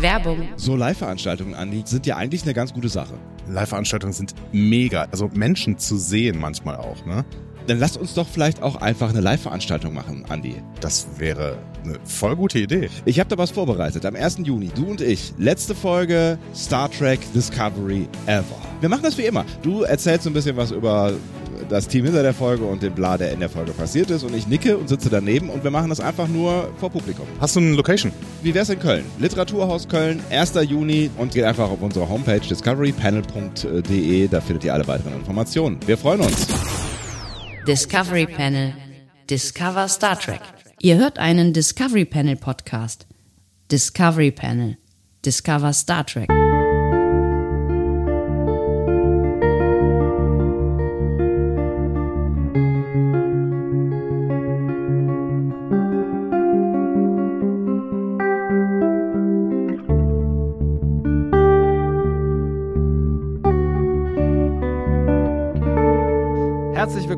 Werbung. So Live-Veranstaltungen, Andi, sind ja eigentlich eine ganz gute Sache. Live-Veranstaltungen sind mega. Also Menschen zu sehen manchmal auch, ne? Dann lasst uns doch vielleicht auch einfach eine Live-Veranstaltung machen, Andi. Das wäre eine voll gute Idee. Ich habe da was vorbereitet. Am 1. Juni, du und ich. Letzte Folge Star Trek Discovery Ever. Wir machen das wie immer. Du erzählst so ein bisschen was über das Team hinter der Folge und den Bla, der in der Folge passiert ist. Und ich nicke und sitze daneben und wir machen das einfach nur vor Publikum. Hast du eine Location? Wie wär's in Köln? Literaturhaus Köln, 1. Juni und geht einfach auf unsere Homepage discoverypanel.de. Da findet ihr alle weiteren Informationen. Wir freuen uns. Discovery Panel. Discover Star Trek. Ihr hört einen Discovery Panel Podcast. Discovery Panel. Discover Star Trek.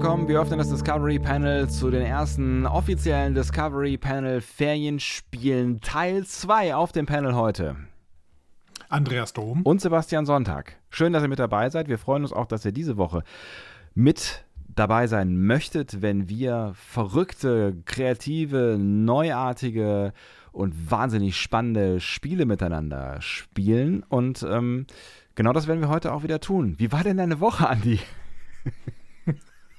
Willkommen, wir öffnen das Discovery Panel zu den ersten offiziellen Discovery Panel Ferienspielen Teil 2 auf dem Panel heute. Andreas Dom. Und Sebastian Sonntag. Schön, dass ihr mit dabei seid. Wir freuen uns auch, dass ihr diese Woche mit dabei sein möchtet, wenn wir verrückte, kreative, neuartige und wahnsinnig spannende Spiele miteinander spielen. Und ähm, genau das werden wir heute auch wieder tun. Wie war denn deine Woche, Andi?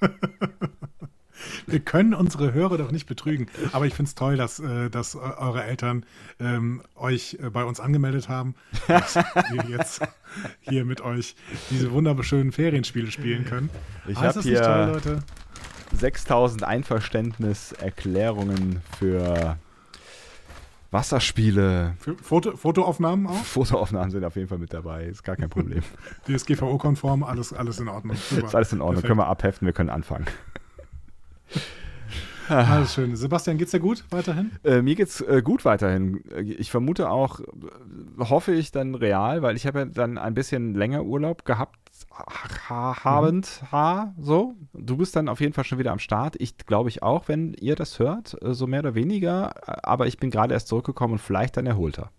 Wir können unsere Hörer doch nicht betrügen. Aber ich finde es toll, dass, äh, dass eure Eltern ähm, euch äh, bei uns angemeldet haben, dass wir jetzt hier mit euch diese wunderschönen Ferienspiele spielen können. Ich Ah, habe hier nicht toll, Leute? 6000 Einverständniserklärungen für Wasserspiele. Foto, Fotoaufnahmen auch? Fotoaufnahmen sind auf jeden Fall mit dabei, ist gar kein Problem. DSGVO-konform, alles, alles in Ordnung. Super. ist alles in Ordnung, Perfekt. können wir abheften, wir können anfangen. Alles schön. Sebastian, geht's dir gut weiterhin? Äh, mir geht's äh, gut weiterhin. Äh, Ich vermute auch, äh, hoffe ich dann real, weil ich habe ja dann ein bisschen länger Urlaub gehabt, ha habend, ha, so. Du bist dann auf jeden Fall schon wieder am Start. Ich glaube ich auch, wenn ihr das hört, äh, so mehr oder weniger. Äh, Aber ich bin gerade erst zurückgekommen und vielleicht dann erholter.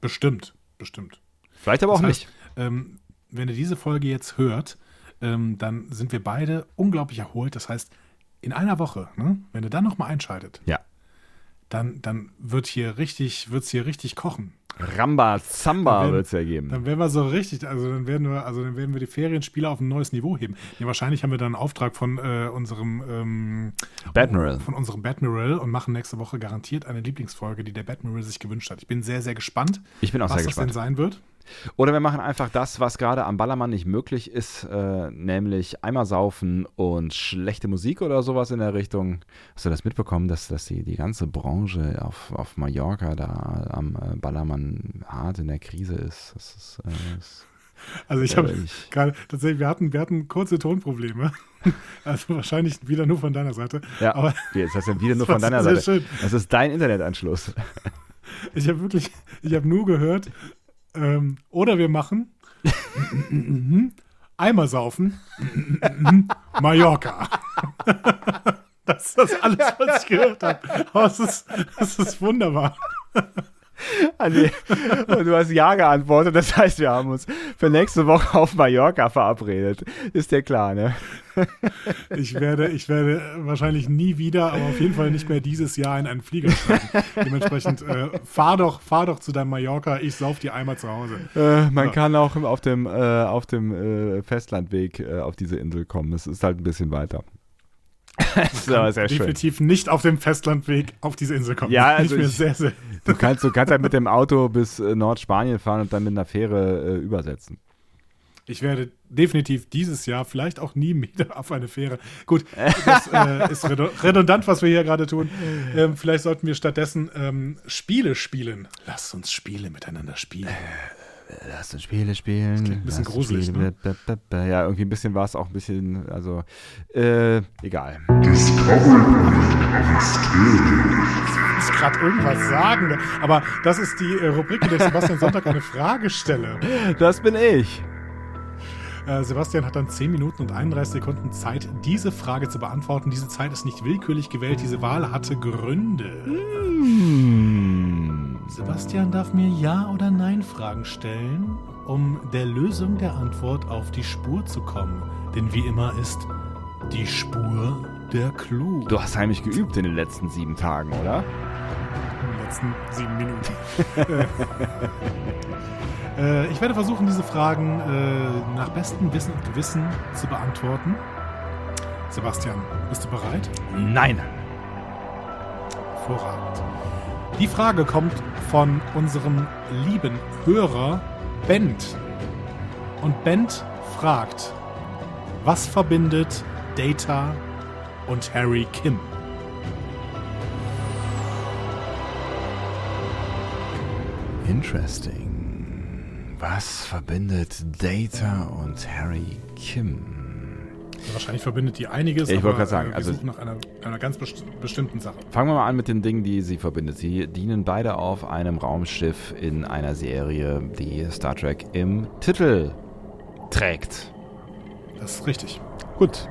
Bestimmt, bestimmt. Vielleicht aber auch Das nicht. heißt, Ähm, wenn ihr diese Folge jetzt hört, ähm, dann sind wir beide unglaublich erholt. Das heißt, in einer Woche, ne, wenn ihr dann nochmal einschaltet, Ja. dann, dann wird hier richtig, wird's hier richtig kochen. Ramba Zamba wird es ja geben. Dann werden wir so richtig, also dann werden wir, also dann werden wir die Ferienspiele auf ein neues Niveau heben. Ja, wahrscheinlich haben wir dann einen Auftrag von äh, unserem ähm, Badmiral. von unserem Badmiral und machen nächste Woche garantiert eine Lieblingsfolge, die der Badmiral sich gewünscht hat. Ich bin sehr, sehr gespannt, Ich bin auch was sehr das gespannt. denn sein wird. Oder wir machen einfach das, was gerade am Ballermann nicht möglich ist, äh, nämlich einmal saufen und schlechte Musik oder sowas in der Richtung. Hast du das mitbekommen, dass, dass die, die ganze Branche auf, auf Mallorca da am äh, Ballermann hart in der Krise ist? Das ist, äh, das Also ich habe ich- gerade tatsächlich, wir hatten, wir hatten kurze Tonprobleme. Also wahrscheinlich wieder nur von deiner Seite. ja, Aber jetzt hast du ja wieder nur von deiner Seite. schön. Das ist dein Internetanschluss. ich habe wirklich, ich habe nur gehört, ähm, oder wir machen Eimer saufen, Mallorca. Das ist das alles, was ich gehört habe. Aber es ist, es ist wunderbar. Und du hast Ja geantwortet, das heißt, wir haben uns für nächste Woche auf Mallorca verabredet. Ist dir klar, ne? Ich werde, ich werde wahrscheinlich nie wieder, aber auf jeden Fall nicht mehr dieses Jahr in einen Flieger steigen. Dementsprechend äh, fahr doch, fahr doch zu deinem Mallorca, ich sauf dir einmal zu Hause. Äh, man Ja. kann auch auf dem, äh, auf dem äh, Festlandweg äh, auf diese Insel kommen. Es ist halt ein bisschen weiter. das ist aber sehr schön. Definitiv nicht auf dem Festlandweg auf diese Insel kommen. Ja, also ich sehr, sehr. Du kannst, du kannst halt mit dem Auto bis äh, Nordspanien fahren und dann mit einer Fähre äh, übersetzen. Ich werde definitiv dieses Jahr, vielleicht auch nie wieder auf eine Fähre. Gut, das äh, ist redu- redundant, was wir hier gerade tun. Ähm, vielleicht sollten wir stattdessen ähm, Spiele spielen. Lasst uns Spiele miteinander spielen. Lass uns Spiele spielen. klingt ein bisschen gruselig, b- Ja, irgendwie ein bisschen war es auch ein bisschen, also, äh, egal. Ich muss gerade irgendwas sagen, aber das ist die äh, Rubrik, in der Sebastian Sonntag eine Frage stelle. Das bin ich. Äh, Sebastian hat dann 10 Minuten und 31 Sekunden Zeit, diese Frage zu beantworten. Diese Zeit ist nicht willkürlich gewählt, diese Wahl hatte Gründe. Hm. Sebastian. Darf mir Ja- oder Nein-Fragen stellen, um der Lösung der Antwort auf die Spur zu kommen. Denn wie immer ist die Spur der Clou. Du hast heimlich geübt in den letzten sieben Tagen, oder? In den letzten sieben Minuten. äh, ich werde versuchen, diese Fragen äh, nach bestem Wissen und Gewissen zu beantworten. Sebastian, bist du bereit? Nein. Hervorragend. Die Frage kommt von unserem lieben Hörer Bent. Und Bent fragt, was verbindet Data und Harry Kim? Interesting. Was verbindet Data und Harry Kim? Wahrscheinlich verbindet die einiges. Ich wollte gerade sagen, also- nach einer, einer ganz best bestimmten Sache. Fangen wir mal an mit den Dingen, die sie verbindet. Sie dienen beide auf einem Raumschiff in einer Serie, die Star Trek im Titel trägt. Das ist richtig. Gut.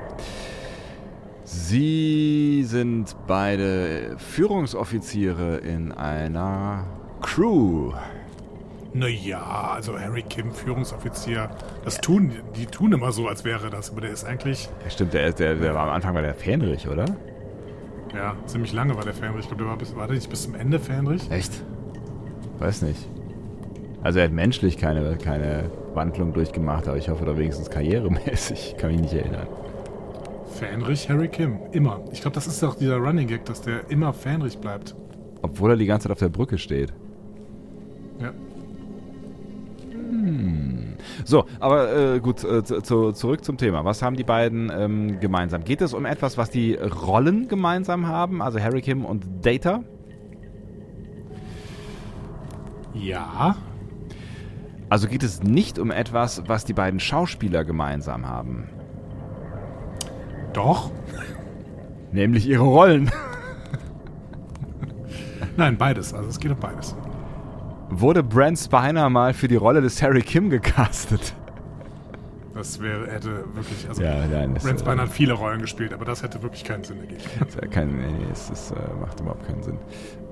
Sie sind beide Führungsoffiziere in einer Crew. Naja, also Harry Kim, Führungsoffizier, das tun, die tun immer so, als wäre das, aber der ist eigentlich, Ja, stimmt, der, der, der war am Anfang war der Fähnrich, oder? ja, ziemlich lange war der Fähnrich. Ich glaube, der war, bis, war der nicht bis zum Ende Fähnrich? Echt? Weiß nicht. Also er hat menschlich keine, keine Wandlung durchgemacht, aber ich hoffe da wenigstens karrieremäßig. Kann mich nicht erinnern. Fähnrich, Harry Kim, immer. Ich glaube, das ist doch dieser Running Gag, dass der immer Fähnrich bleibt. Obwohl er die ganze Zeit auf der Brücke steht. Ja. So, aber äh, gut, äh, zu, zu, zurück zum Thema. Was haben die beiden ähm, gemeinsam? Geht es um etwas, was die Rollen gemeinsam haben? Also Harry Kim und Data? Ja, Also geht es nicht um etwas, was die beiden Schauspieler gemeinsam haben? doch. Nämlich ihre Rollen. Nein, beides. Also es geht um beides. Wurde Brent Spiner mal für die Rolle des Harry Kim gecastet? Das wäre, hätte wirklich, also Ja, nein, Brent äh, Spiner hat viele Rollen gespielt, aber das hätte wirklich keinen Sinn ergeben. Kein, nee, nee, es ist, äh, macht überhaupt keinen Sinn.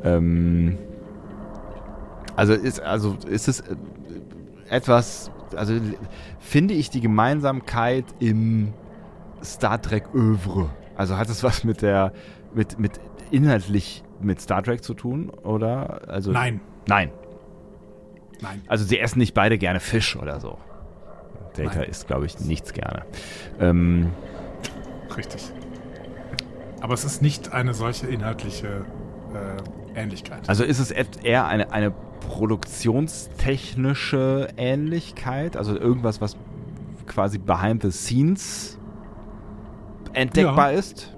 Ähm, also ist, also ist es äh, etwas, also finde ich die Gemeinsamkeit im Star Trek Övre. Also hat es was mit der, mit, mit inhaltlich mit Star Trek zu tun, oder? Also Nein, Nein. Nein. Also sie essen nicht beide gerne Fisch oder so. Data Nein. isst, glaube ich, nichts gerne. Ähm, Richtig. Aber es ist nicht eine solche inhaltliche äh, Ähnlichkeit. Also ist es eher eine, eine produktionstechnische Ähnlichkeit? Also irgendwas, was quasi behind the scenes entdeckbar ist?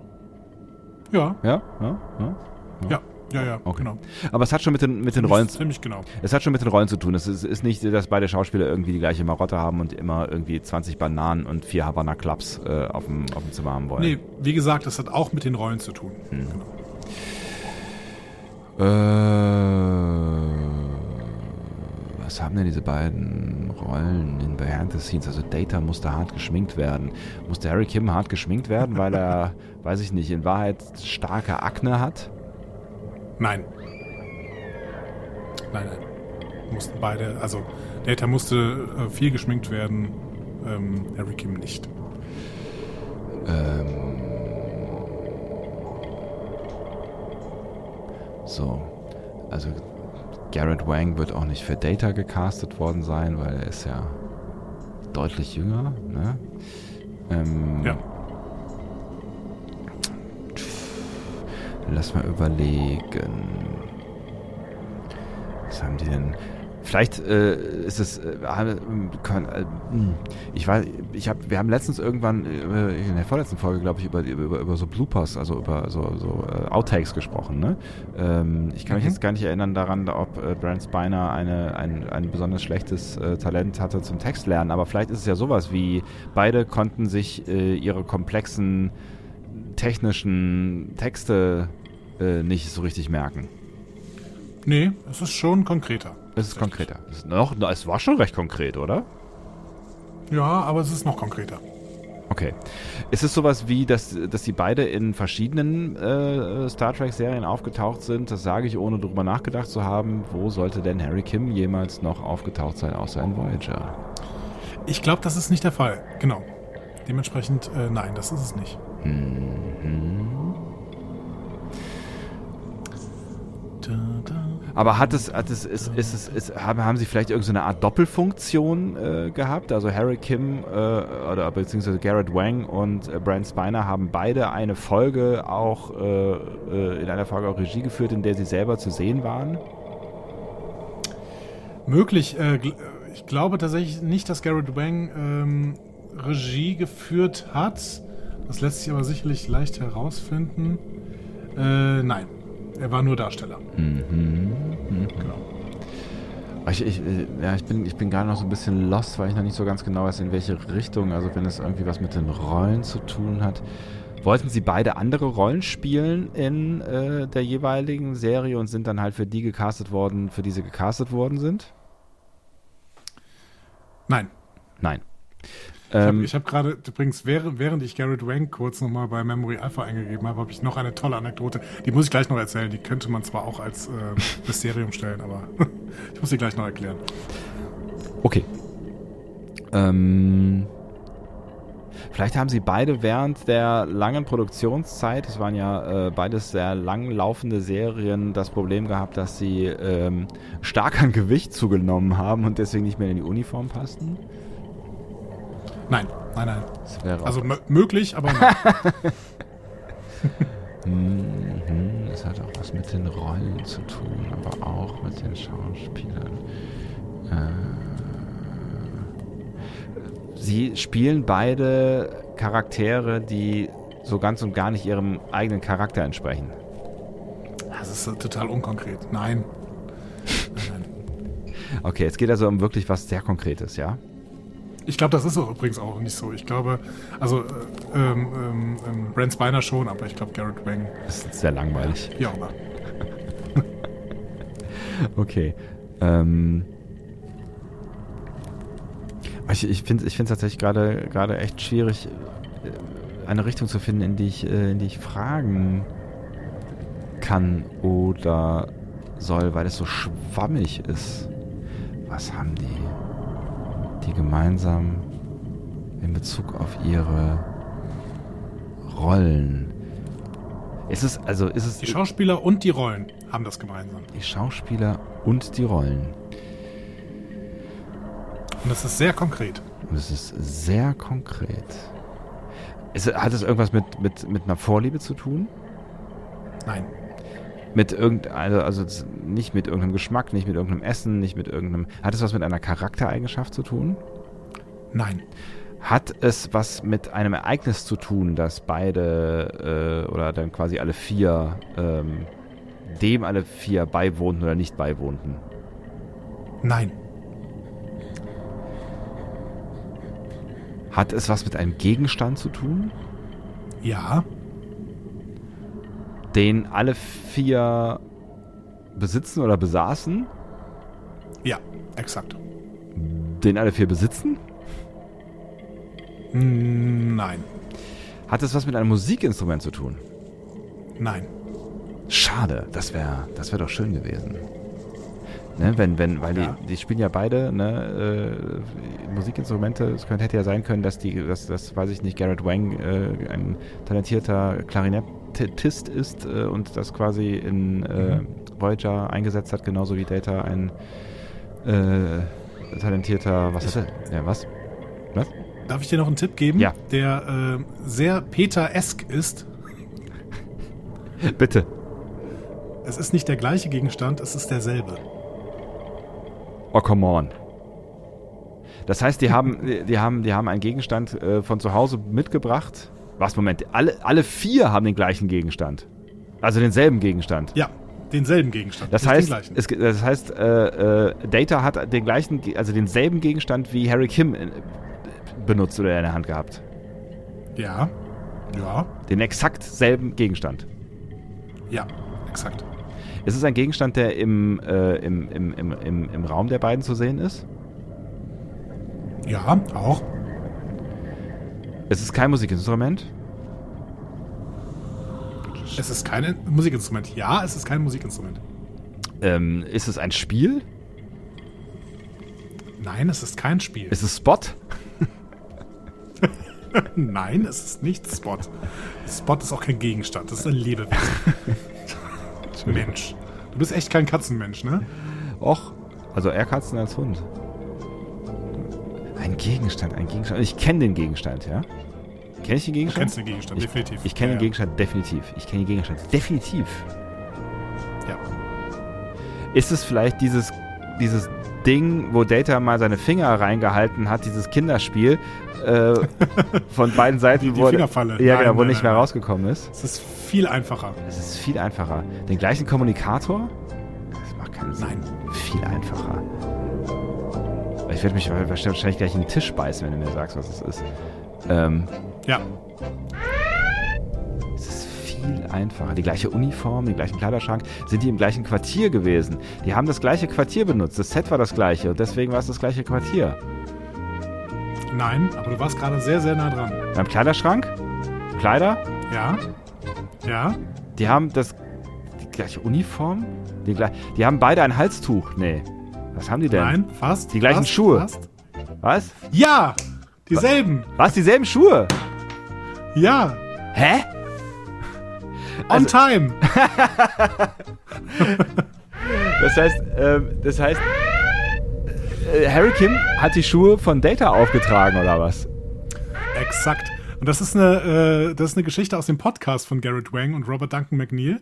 ja, Ja, ja, ja. ja, ja, ja, Okay. genau. Aber es hat schon mit den, mit den Rollen, Ziemlich genau. es hat schon mit den Rollen zu tun. Es ist, ist nicht, dass beide Schauspieler irgendwie die gleiche Marotte haben und immer irgendwie 20 Bananen und vier Havana Clubs äh, auf, dem, auf dem Zimmer haben wollen. Nee, wie gesagt, das hat auch mit den Rollen zu tun. Hm. Genau. Äh, was haben denn diese beiden Rollen in Behind the Scenes? Also Data musste hart geschminkt werden. Musste Harry Kim hart geschminkt werden, weil er, weiß ich nicht, in Wahrheit starke Akne hat? Nein. Nein, nein. Mussten beide, also Data musste äh, viel geschminkt werden, ähm, Harry Kim nicht. Ähm, so, also Garrett Wang wird auch nicht für Data gecastet worden sein, weil er ist ja deutlich jünger. Ne? Ähm, Ja. Lass mal überlegen. Was haben die denn? Vielleicht äh, ist es. Äh, können, äh, hm, ich weiß, ich habe, wir haben letztens irgendwann äh, in der vorletzten Folge, glaube ich, über, über, über so Bloopers, also über so, so äh, Outtakes gesprochen. Ne? Ähm, ich kann mich Mhm. jetzt gar nicht erinnern daran, ob äh, Brent Spiner eine, ein, ein besonders schlechtes äh, Talent hatte zum Textlernen, aber vielleicht ist es ja sowas wie, beide konnten sich ihre komplexen technischen Texte äh, nicht so richtig merken. Nee, es ist schon konkreter. Es ist konkreter. Es, ist noch, es war schon recht konkret, oder? Ja, aber es ist noch konkreter. Okay. Ist es sowas wie, dass, dass die beide in verschiedenen äh, Star Trek-Serien aufgetaucht sind? Das sage ich, ohne darüber nachgedacht zu haben. Wo sollte denn Harry Kim jemals noch aufgetaucht sein, außer in Voyager? Ich glaube, das ist nicht der Fall. Genau. Dementsprechend, äh, nein, das ist es nicht. Da. Aber hat es, hat es, ist, ist, es, ist, haben, haben sie vielleicht irgendeine Art Doppelfunktion äh, gehabt? Also Harry Kim äh, oder beziehungsweise Garrett Wang und äh, Brent Spiner haben beide eine Folge auch äh, äh, in einer Folge auch Regie geführt, in der sie selber zu sehen waren. Möglich. Äh, gl- ich glaube tatsächlich nicht, dass Garrett Wang ähm, Regie geführt hat. Das lässt sich aber sicherlich leicht herausfinden. Äh, nein, er war nur Darsteller. Genau. Ich, ich, äh, ja, ich bin, ich bin gerade noch so ein bisschen lost, weil ich noch nicht so ganz genau weiß, in welche Richtung, also wenn es irgendwie was mit den Rollen zu tun hat. Wollten sie beide andere Rollen spielen in äh, der jeweiligen Serie und sind dann halt für die gecastet worden, für die sie gecastet worden sind? Nein. Nein. Ich habe Ähm, hab gerade, übrigens, während, während ich Garrett Wang kurz nochmal bei Memory Alpha eingegeben habe, habe ich noch eine tolle Anekdote. Die muss ich gleich noch erzählen. Die könnte man zwar auch als äh, Mysterium stellen, aber ich muss sie gleich noch erklären. okay. Ähm, vielleicht haben sie beide während der langen Produktionszeit, es waren ja äh, beides sehr lang laufende Serien, das Problem gehabt, dass sie ähm, stark an Gewicht zugenommen haben und deswegen nicht mehr in die Uniform passten. Nein, nein, nein. Das wäre Also mö- möglich, aber nein. Mhm, Das hat auch was mit den Rollen zu tun, aber auch mit den Schauspielern. Äh, Sie spielen beide Charaktere, die so ganz und gar nicht ihrem eigenen Charakter entsprechen. das ist total unkonkret. Nein. Nein, nein. Okay, es geht also um wirklich was sehr Konkretes, ja? Ich glaube, das ist auch übrigens auch nicht so. Ich glaube, also äh, ähm, ähm, ähm, Brent Spiner schon, aber ich glaube Garrett Wang, Das ist sehr langweilig. auch immer. Okay. Ähm, ich ich finde es tatsächlich gerade gerade echt schwierig, äh, eine Richtung zu finden, in die ich, äh, in die ich fragen kann oder soll, weil es so schwammig ist. Was haben die, die gemeinsam in Bezug auf ihre Rollen? Ist es, also ist es Die Schauspieler und die Rollen haben das gemeinsam. die Schauspieler und die Rollen? Und das ist sehr konkret. Und es ist sehr konkret. Ist, hat es irgendwas mit, mit, mit einer Vorliebe zu tun? Nein. Mit irgendeiner, also z- nicht mit irgendeinem Geschmack, nicht mit irgendeinem Essen, nicht mit irgendeinem. Hat es was mit einer Charaktereigenschaft zu tun? Nein. Hat es was mit einem Ereignis zu tun, dass beide äh, oder dann quasi alle vier ähm, dem alle vier beiwohnten oder nicht beiwohnten? Nein. Hat es was mit einem Gegenstand zu tun, Ja. Den alle vier besitzen oder besaßen? Ja. Exakt. Den alle vier besitzen? Mm, Nein. Hat es was mit einem Musikinstrument zu tun? Nein. Schade, das wäre das wär doch schön gewesen. Ne, wenn, wenn, weil die, die spielen ja beide ne, äh, Musikinstrumente. Es könnte, hätte ja sein können, dass die, dass, das weiß ich nicht, Garrett Wang äh, ein talentierter Klarinettist ist äh, und das quasi in äh, Voyager eingesetzt hat, genauso wie Data ein äh, talentierter, was hat er? Ja, was? Was? Darf ich dir noch einen Tipp geben? Ja. Der äh, sehr Peter-esk ist. Bitte. Es ist nicht der gleiche Gegenstand, es ist derselbe. Oh, come on. Das heißt, die haben, die haben, die haben einen Gegenstand äh, von zu Hause mitgebracht. Was, Moment, alle, alle vier haben den gleichen Gegenstand. Also denselben Gegenstand. Ja, denselben Gegenstand. Das heißt, es, das heißt äh, äh, Data hat den gleichen, also denselben Gegenstand wie Harry Kim äh, benutzt oder in der Hand gehabt. ja. Ja. Den exakt selben Gegenstand. Ja. Exakt. Ist es ein Gegenstand, der im, äh, im, im, im, im, im Raum der beiden zu sehen ist? Ja, auch. Es ist kein Musikinstrument. Es ist kein Musikinstrument. Ja, es ist kein Musikinstrument. Ähm, ist es ein Spiel? Nein, es ist kein Spiel. Ist es Spot? Nein, es ist nicht Spot. Spot ist auch kein Gegenstand, das ist ein Lebewesen. Mensch. Du bist echt kein Katzenmensch, ne? Och, also eher Katzen als Hund. Ein Gegenstand, ein Gegenstand. Ich kenne den Gegenstand, ja? Kenne ich den Du Gegenstand? kennst den Gegenstand, ich, definitiv. Ich kenne Ja, den Gegenstand definitiv. Ich kenne den Gegenstand definitiv. Ja. Ist es vielleicht dieses, dieses Ding, wo Data mal seine Finger reingehalten hat, dieses Kinderspiel äh, von beiden Seiten, Die- die wo, Fingerfalle. Ja, Nein, genau, wo nein, nicht nein, mehr rausgekommen ist? Es ist viel einfacher. Es ist viel einfacher. Den gleichen Kommunikator? Das macht keinen Sinn. Nein. Viel einfacher. Ich werde mich wahrscheinlich gleich in den Tisch beißen, wenn du mir sagst, was es ist. Ähm, Ja. es ist viel einfacher. Die gleiche Uniform, den gleichen Kleiderschrank. Sind die im gleichen Quartier gewesen? Die haben das gleiche Quartier benutzt. Das Set war das gleiche und deswegen war es das gleiche Quartier. Nein, aber du warst gerade sehr, sehr nah dran. Beim Kleiderschrank? Kleider? Ja. Ja. Die haben das die gleiche Uniform? Die, die haben beide ein Halstuch. Nee. Was haben die denn? Nein, fast. Die gleichen fast, Schuhe. Fast. Was? Ja! Dieselben. Was? Dieselben Schuhe? Ja. Hä? On Also- time. Das heißt, ähm, das heißt, äh, Harry Kim hat die Schuhe von Data aufgetragen oder was? Exakt. Und das ist eine, äh, das ist eine Geschichte aus dem Podcast von Garrett Wang und Robert Duncan McNeil.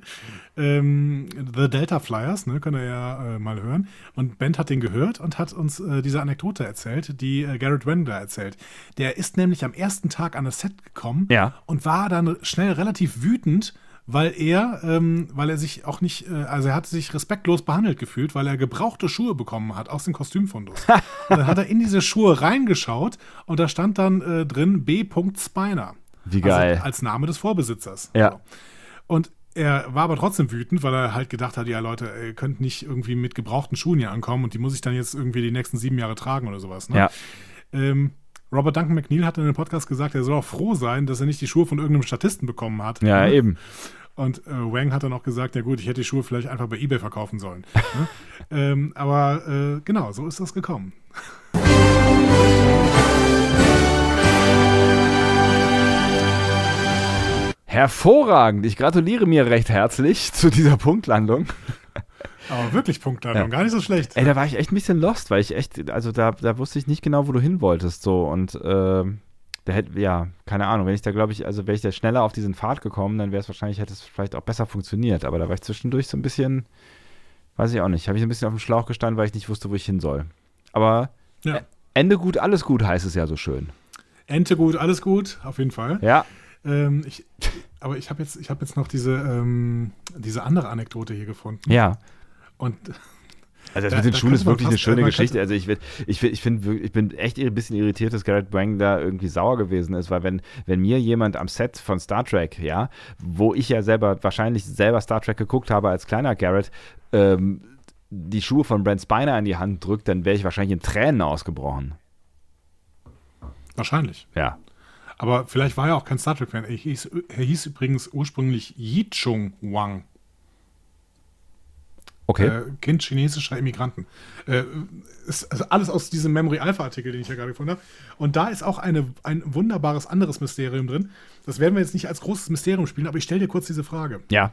Ähm, The Delta Flyers, ne, könnt ihr ja äh, mal hören. Und Ben hat den gehört und hat uns äh, diese Anekdote erzählt, die äh, Garrett Wang da erzählt. Der ist nämlich am ersten Tag an das Set gekommen Ja. und war dann schnell relativ wütend, weil er, ähm, weil er sich auch nicht, äh, also er hat sich respektlos behandelt gefühlt, weil er gebrauchte Schuhe bekommen hat aus dem Kostümfundus. und dann hat er in diese Schuhe reingeschaut und da stand dann äh, drin B. Spiner. Wie geil. Also als Name des Vorbesitzers. Ja. So. Und er war aber trotzdem wütend, weil er halt gedacht hat, ja Leute, ihr könnt nicht irgendwie mit gebrauchten Schuhen hier ankommen und die muss ich dann jetzt irgendwie die nächsten sieben Jahre tragen oder sowas. Ne? Ja. Ähm, Robert Duncan McNeil hat in dem Podcast gesagt, er soll auch froh sein, dass er nicht die Schuhe von irgendeinem Statisten bekommen hat. Ja, Ne? eben. Und äh, Wang hat dann auch gesagt, ja gut, ich hätte die Schuhe vielleicht einfach bei Ebay verkaufen sollen. ne? ähm, aber äh, genau, so ist das gekommen. Hervorragend. Ich gratuliere mir recht herzlich zu dieser Punktlandung. Aber wirklich Punktlandung, Ja. gar nicht so schlecht. Ey, da war ich echt ein bisschen lost, weil ich echt, also da, da wusste ich nicht genau, wo du hin wolltest. So und ähm, da hätte, ja, keine Ahnung, wenn ich da, glaube ich, also wäre ich da schneller auf diesen Pfad gekommen, dann wäre es wahrscheinlich, hätte es vielleicht auch besser funktioniert. Aber da war ich zwischendurch so ein bisschen, weiß ich auch nicht, habe ich ein bisschen auf dem Schlauch gestanden, weil ich nicht wusste, wo ich hin soll. Aber Ja. Ende gut, alles gut heißt es ja so schön. Ente gut, alles gut, auf jeden Fall. Ja, Ähm, ich, aber ich habe jetzt, ich hab jetzt noch diese, ähm, diese andere Anekdote hier gefunden. ja. Und Also das Da- mit den Schuhen ist wirklich eine schöne Geschichte. Also ich, will- ich, will- ich, find, ich bin echt ein bisschen irritiert, dass Garrett Wang da irgendwie sauer gewesen ist, weil wenn, wenn mir jemand am Set von Star Trek, ja, wo ich ja selber wahrscheinlich selber Star Trek geguckt habe als kleiner Garrett, ähm, die Schuhe von Brent Spiner in die Hand drückt, dann wäre ich wahrscheinlich in Tränen ausgebrochen. wahrscheinlich. Ja. Aber vielleicht war er auch kein Star Trek-Fan. Er hieß, er hieß übrigens ursprünglich Yi Chung Wang. Okay. Äh, kind chinesischer Immigranten. Äh, ist also alles aus diesem Memory Alpha-Artikel, den ich ja gerade gefunden habe. Und da ist auch eine, ein wunderbares anderes Mysterium drin. Das werden wir jetzt nicht als großes Mysterium spielen, aber ich stelle dir kurz diese Frage. ja.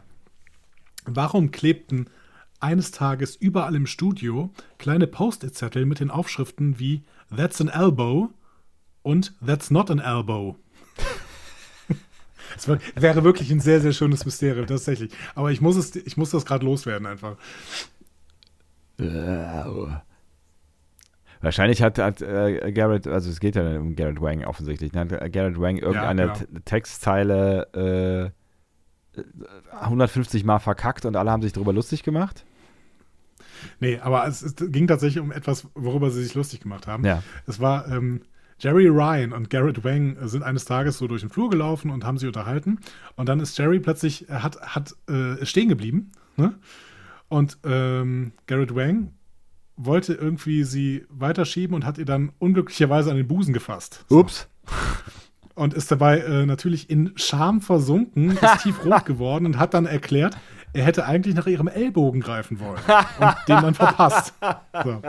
Warum klebten eines Tages überall im Studio kleine Post-it-Zettel mit den Aufschriften wie That's an elbow und That's not an elbow? Es wär- wäre wirklich ein sehr, sehr schönes Mysterium, tatsächlich. Aber ich muss, es, ich muss das gerade loswerden einfach. Wahrscheinlich hat, hat äh, Garrett, also es geht ja um Garrett Wang offensichtlich, ne? hat Garrett Wang irgendeine genau. T- Textzeile äh, 150 Mal verkackt und alle haben sich darüber lustig gemacht. Nee, aber es, es ging tatsächlich um etwas, worüber sie sich lustig gemacht haben. Ja. Es war ähm, Jerry Ryan und Garrett Wang sind eines Tages so durch den Flur gelaufen und haben sich unterhalten. Und dann ist Jerry plötzlich, hat, hat äh, stehen geblieben. Ne? Und ähm, Garrett Wang wollte irgendwie sie weiterschieben und hat ihr dann unglücklicherweise an den Busen gefasst. So. Ups. und ist dabei äh, natürlich in Scham versunken, ist tiefrot geworden und hat dann erklärt, er hätte eigentlich nach ihrem Ellbogen greifen wollen und den dann verpasst. So.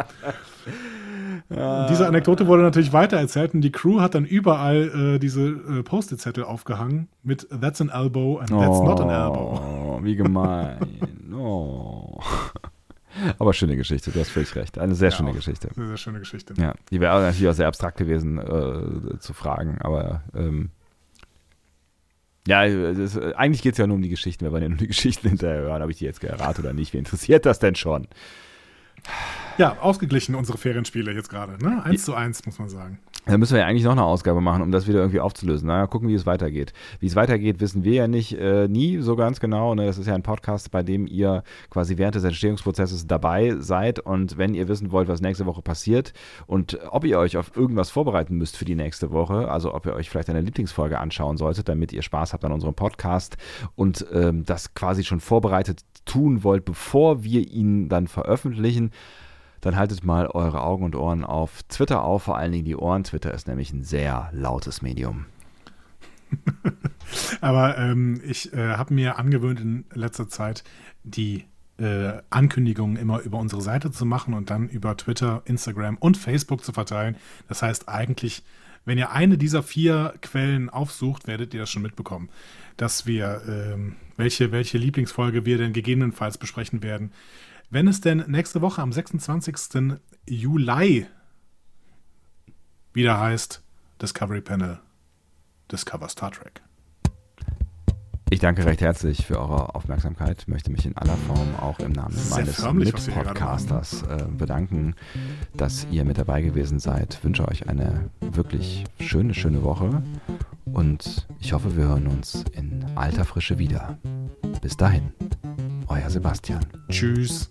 Und diese Anekdote wurde natürlich weitererzählt und die Crew hat dann überall äh, diese äh, Post-it-Zettel aufgehangen mit That's an elbow and that's not an elbow. Oh, wie gemein. Oh. Aber schöne Geschichte, du hast völlig recht. Eine sehr schöne auch. Geschichte. Sehr, sehr schöne Geschichte. Ja, die wäre natürlich auch sehr abstrakt gewesen äh, zu fragen, aber ähm, ja, das, eigentlich geht es ja nur um die Geschichten. Wir wollen ja nur die Geschichten hinterher hören, ob ich die jetzt gerate oder nicht. Wie interessiert das denn schon? Ja, ausgeglichen unsere Ferienspiele jetzt gerade. Ne? Eins zu eins, muss man sagen. Da müssen wir ja eigentlich noch eine Ausgabe machen, um das wieder irgendwie aufzulösen. Naja, gucken, wie es weitergeht. Wie es weitergeht, wissen wir ja nicht, äh, nie so ganz genau. Ne? Das ist ja ein Podcast, bei dem ihr quasi während des Entstehungsprozesses dabei seid. Und wenn ihr wissen wollt, was nächste Woche passiert und ob ihr euch auf irgendwas vorbereiten müsst für die nächste Woche, also ob ihr euch vielleicht eine Lieblingsfolge anschauen solltet, damit ihr Spaß habt an unserem Podcast und ähm, das quasi schon vorbereitet tun wollt, bevor wir ihn dann veröffentlichen, dann haltet mal eure Augen und Ohren auf Twitter auf, vor allen Dingen die Ohren. Twitter ist nämlich ein sehr lautes Medium. Aber ähm, ich äh, habe mir angewöhnt in letzter Zeit, die äh, Ankündigungen immer über unsere Seite zu machen und dann über Twitter, Instagram und Facebook zu verteilen. Das heißt eigentlich, wenn ihr eine dieser vier Quellen aufsucht, werdet ihr das schon mitbekommen, dass wir, ähm, welche, welche Lieblingsfolge wir denn gegebenenfalls besprechen werden. Wenn es denn nächste Woche am 26. Juli wieder heißt Discovery Panel Discover Star Trek. Ich danke recht herzlich für eure Aufmerksamkeit, möchte mich in aller Form auch im Namen meines Mitpodcasters äh, bedanken, dass ihr mit dabei gewesen seid. Wünsche euch eine wirklich schöne, schöne Woche und ich hoffe, wir hören uns in alter Frische wieder. Bis dahin, euer Sebastian. Tschüss.